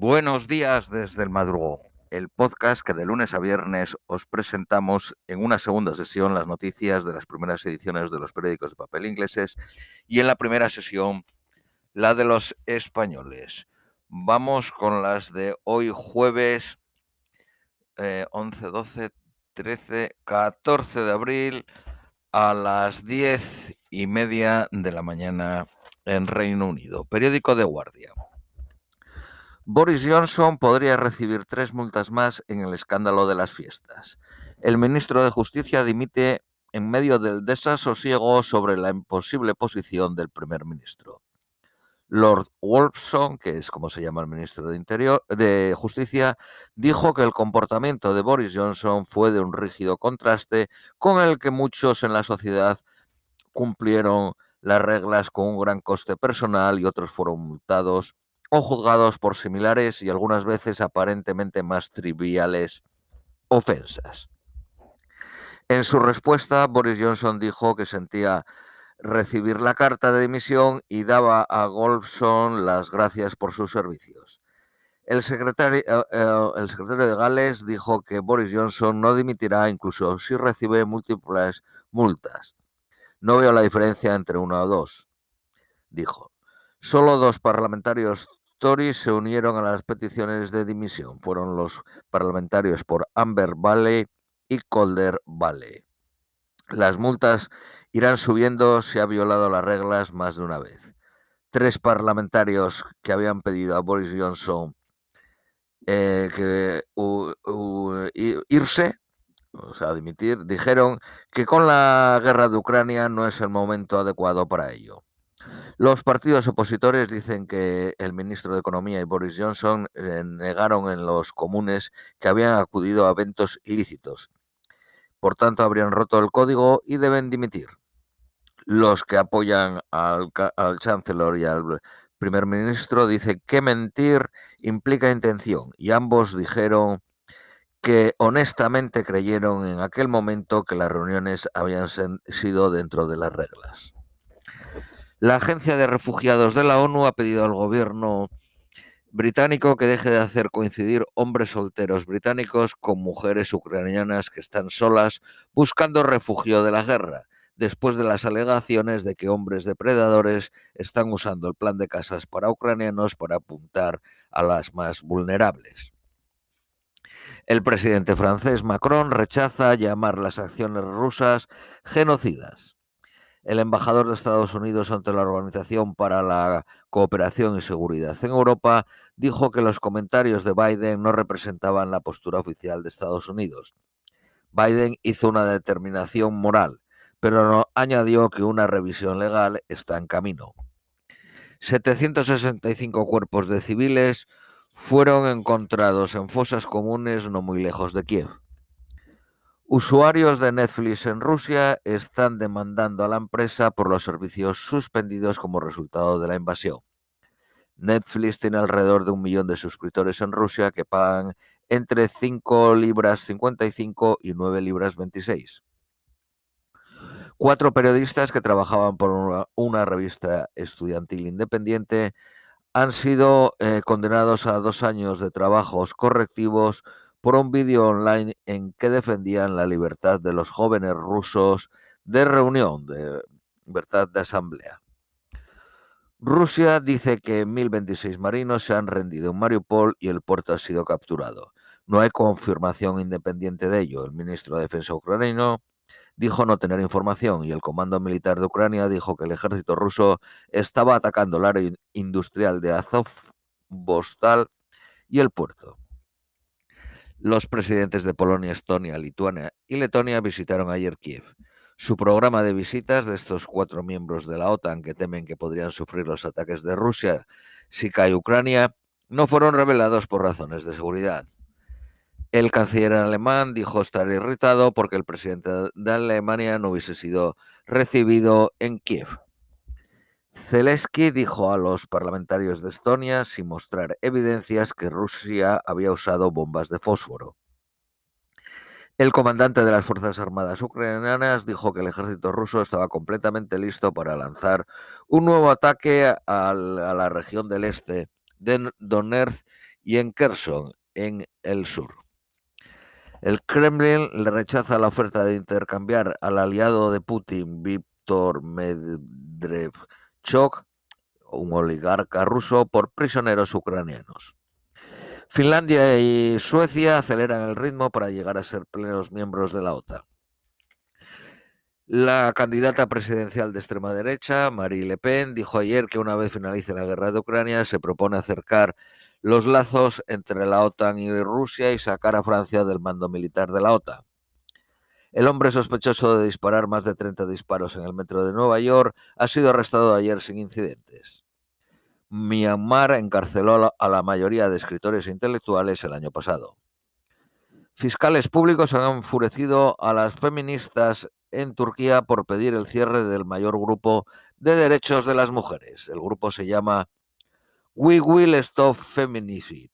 Buenos días desde el madrugón, el podcast que de lunes a viernes os presentamos en una segunda sesión las noticias de las primeras ediciones de los periódicos de papel ingleses y en la primera sesión la de los españoles. Vamos con las de hoy jueves 11, 12, 13, 14 de abril a las 10 y media de la mañana en Reino Unido. Periódico de Guardia. Boris Johnson podría recibir tres multas más en el escándalo de las fiestas. El ministro de Justicia dimite en medio del desasosiego sobre la imposible posición del primer ministro. Lord Wolfson, que es como se llama el ministro de Interior de Justicia, dijo que el comportamiento de Boris Johnson fue de un rígido contraste con el que muchos en la sociedad cumplieron las reglas con un gran coste personal y otros fueron multados o juzgados por similares y algunas veces aparentemente más triviales ofensas. En su respuesta, Boris Johnson dijo que sentía recibir la carta de dimisión y daba a Golfson las gracias por sus servicios. El secretario, eh, eh, el secretario, de Gales dijo que Boris Johnson no dimitirá incluso si recibe múltiples multas. No veo la diferencia entre una o dos, dijo. Solo dos parlamentarios Se unieron a las peticiones de dimisión. Fueron los parlamentarios por Amber Valley y Calder Valley. Las multas irán subiendo si ha violado las reglas más de una vez. Tres parlamentarios que habían pedido a Boris Johnson eh, que irse, o sea, dimitir, dijeron que con la guerra de Ucrania no es el momento adecuado para ello. Los partidos opositores dicen que el ministro de Economía y Boris Johnson eh, negaron en los comunes que habían acudido a eventos ilícitos. Por tanto, habrían roto el código y deben dimitir. Los que apoyan al, al chancellor y al primer ministro dicen que mentir implica intención y ambos dijeron que honestamente creyeron en aquel momento que las reuniones habían sido dentro de las reglas. La Agencia de Refugiados de la ONU ha pedido al gobierno británico que deje de hacer coincidir hombres solteros británicos con mujeres ucranianas que están solas buscando refugio de la guerra, después de las alegaciones de que hombres depredadores están usando el plan de casas para ucranianos para apuntar a las más vulnerables. El presidente francés Macron rechaza llamar las acciones rusas genocidas. El embajador de Estados Unidos ante la Organización para la Cooperación y Seguridad en Europa dijo que los comentarios de Biden no representaban la postura oficial de Estados Unidos. Biden hizo una determinación moral, pero añadió que una revisión legal está en camino. 765 cuerpos de civiles fueron encontrados en fosas comunes no muy lejos de Kiev. Usuarios de Netflix en Rusia están demandando a la empresa por los servicios suspendidos como resultado de la invasión. Netflix tiene alrededor de un millón de suscriptores en Rusia que pagan entre 5 libras 55 y 9 libras 26. Cuatro periodistas que trabajaban por una, revista estudiantil independiente han sido eh, condenados a dos años de trabajos correctivos por un vídeo online en que defendían la libertad de los jóvenes rusos de reunión, de libertad de asamblea. Rusia dice que 1.026 marinos se han rendido en Mariupol y el puerto ha sido capturado. No hay confirmación independiente de ello. El ministro de Defensa ucraniano dijo no tener información y el Comando Militar de Ucrania dijo que el ejército ruso estaba atacando el área industrial de Azov, Bostal y el puerto. Los presidentes de Polonia, Estonia, Lituania y Letonia visitaron ayer Kiev. Su programa de visitas de estos cuatro miembros de la OTAN que temen que podrían sufrir los ataques de Rusia si cae Ucrania no fueron revelados por razones de seguridad. El canciller alemán dijo estar irritado porque el presidente de Alemania no hubiese sido recibido en Kiev. Zelensky dijo a los parlamentarios de Estonia, sin mostrar evidencias, que Rusia había usado bombas de fósforo. El comandante de las Fuerzas Armadas ucranianas dijo que el ejército ruso estaba completamente listo para lanzar un nuevo ataque a la región del este de Donetsk y en Kherson, en el sur. El Kremlin le rechaza la oferta de intercambiar al aliado de Putin, Víctor Medvedchuk, un oligarca ruso, por prisioneros ucranianos. Finlandia y Suecia aceleran el ritmo para llegar a ser plenos miembros de la OTAN. La candidata presidencial de extrema derecha, Marie Le Pen, dijo ayer que una vez finalice la guerra de Ucrania se propone acercar los lazos entre la OTAN y Rusia y sacar a Francia del mando militar de la OTAN. El hombre sospechoso de disparar más de 30 disparos en el metro de Nueva York ha sido arrestado ayer sin incidentes. Myanmar encarceló a la mayoría de escritores intelectuales el año pasado. Fiscales públicos han enfurecido a las feministas en Turquía por pedir el cierre del mayor grupo de derechos de las mujeres. El grupo se llama We Will Stop Feminicide.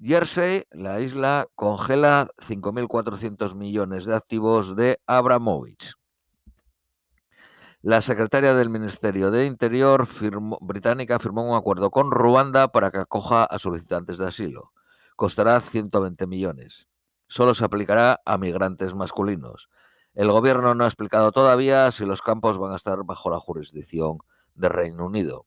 Jersey, la isla, congela 5.400 millones de activos de Abramovich. La secretaria del Ministerio de Interior británica firmó un acuerdo con Ruanda para que acoja a solicitantes de asilo. Costará 120 millones. Solo se aplicará a migrantes masculinos. El gobierno no ha explicado todavía si los campos van a estar bajo la jurisdicción de Reino Unido.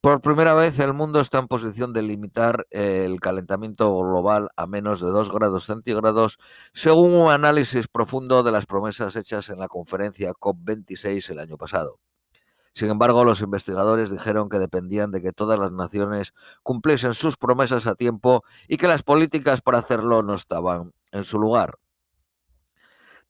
Por primera vez el mundo está en posición de limitar el calentamiento global a menos de 2 grados centígrados, según un análisis profundo de las promesas hechas en la conferencia COP26 el año pasado. Sin embargo, los investigadores dijeron que dependían de que todas las naciones cumpliesen sus promesas a tiempo y que las políticas para hacerlo no estaban en su lugar.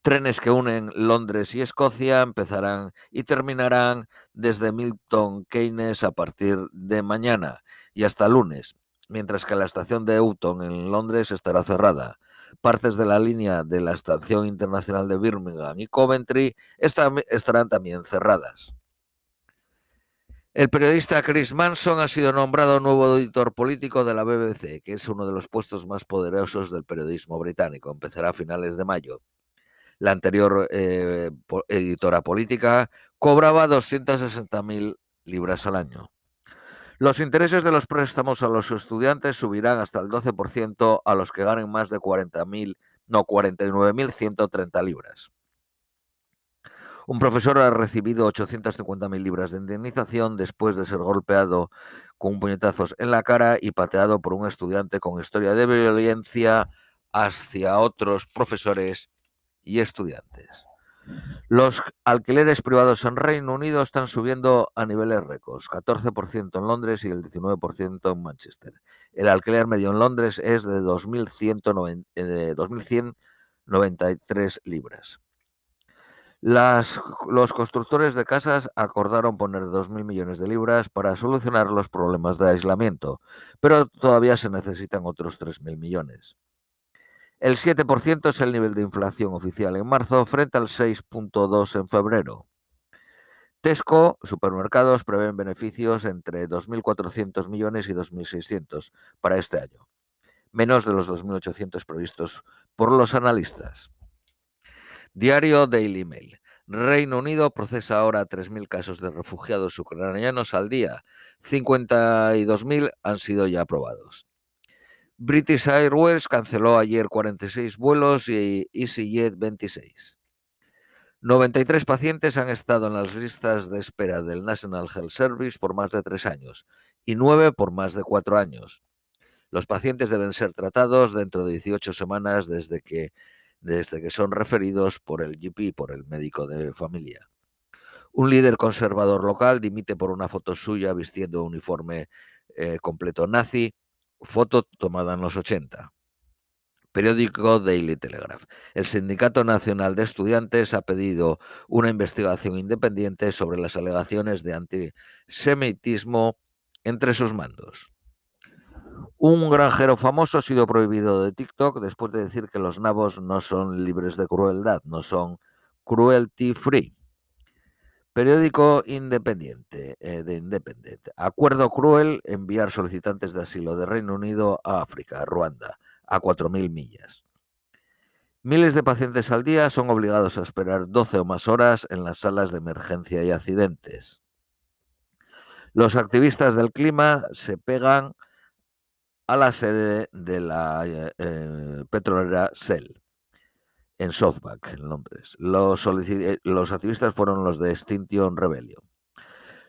Trenes que unen Londres y Escocia empezarán y terminarán desde Milton Keynes a partir de mañana y hasta lunes, mientras que la estación de Euston en Londres estará cerrada. Partes de la línea de la Estación Internacional de Birmingham y Coventry estarán también cerradas. El periodista Chris Manson ha sido nombrado nuevo editor político de la BBC, que es uno de los puestos más poderosos del periodismo británico. Empezará a finales de mayo. La anterior eh, editora política cobraba 260.000 libras al año. Los intereses de los préstamos a los estudiantes subirán hasta el 12% a los que ganen más de 40.000, no, 49.130 libras. Un profesor ha recibido 850.000 libras de indemnización después de ser golpeado con puñetazos en la cara y pateado por un estudiante con historia de violencia hacia otros profesores y estudiantes. Los alquileres privados en Reino Unido están subiendo a niveles récords, 14% en Londres y el 19% en Manchester. El alquiler medio en Londres es de 2.193 libras. Las, los constructores de casas acordaron poner 2.000 millones de libras para solucionar los problemas de aislamiento, pero todavía se necesitan otros 3.000 millones. El 7% es el nivel de inflación oficial en marzo frente al 6.2 en febrero. Tesco, supermercados, prevén beneficios entre 2.400 millones y 2.600 para este año, menos de los 2.800 previstos por los analistas. Diario Daily Mail. Reino Unido procesa ahora 3.000 casos de refugiados ucranianos al día. 52.000 han sido ya aprobados. British Airways canceló ayer 46 vuelos y EasyJet 26. 93 pacientes han estado en las listas de espera del National Health Service por más de tres años y nueve por más de cuatro años. Los pacientes deben ser tratados dentro de 18 semanas desde que, desde que son referidos por el GP, por el médico de familia. Un líder conservador local dimite por una foto suya vistiendo un uniforme eh, completo nazi Foto tomada en los 80. Periódico Daily Telegraph. El Sindicato Nacional de Estudiantes ha pedido una investigación independiente sobre las alegaciones de antisemitismo entre sus mandos. Un granjero famoso ha sido prohibido de TikTok después de decir que los nabos no son libres de crueldad, no son cruelty free. Periódico independiente eh, de Independent. Acuerdo cruel enviar solicitantes de asilo de Reino Unido a África, Ruanda, a 4.000 millas. Miles de pacientes al día son obligados a esperar 12 o más horas en las salas de emergencia y accidentes. Los activistas del clima se pegan a la sede de la eh, eh, petrolera Shell en Southbank, en Londres. Los, eh, los, activistas fueron los de Extinction Rebellion.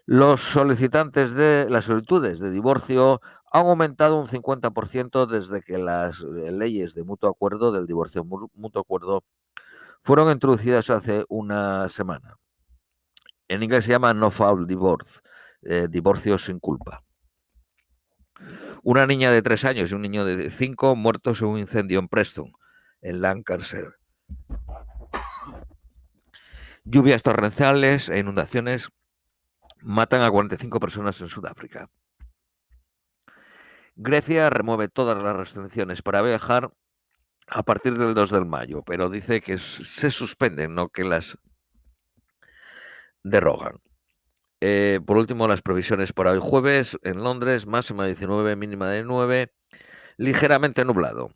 Los solicitantes de las solicitudes de divorcio han aumentado un 50% desde que las leyes de mutuo acuerdo, del divorcio mutuo acuerdo, fueron introducidas hace una semana. En inglés se llama no fault divorce, divorcio sin culpa. Una niña de tres años y un niño de cinco muertos en un incendio en Preston, en Lancaster. Lluvias torrenciales e inundaciones matan a 45 personas en Sudáfrica. Grecia remueve todas las restricciones para viajar a partir del 2 de mayo, pero dice que se suspenden, no que las derrogan. Eh, por último, las previsiones para hoy jueves en Londres, máxima de 19, mínima de 9, ligeramente nublado.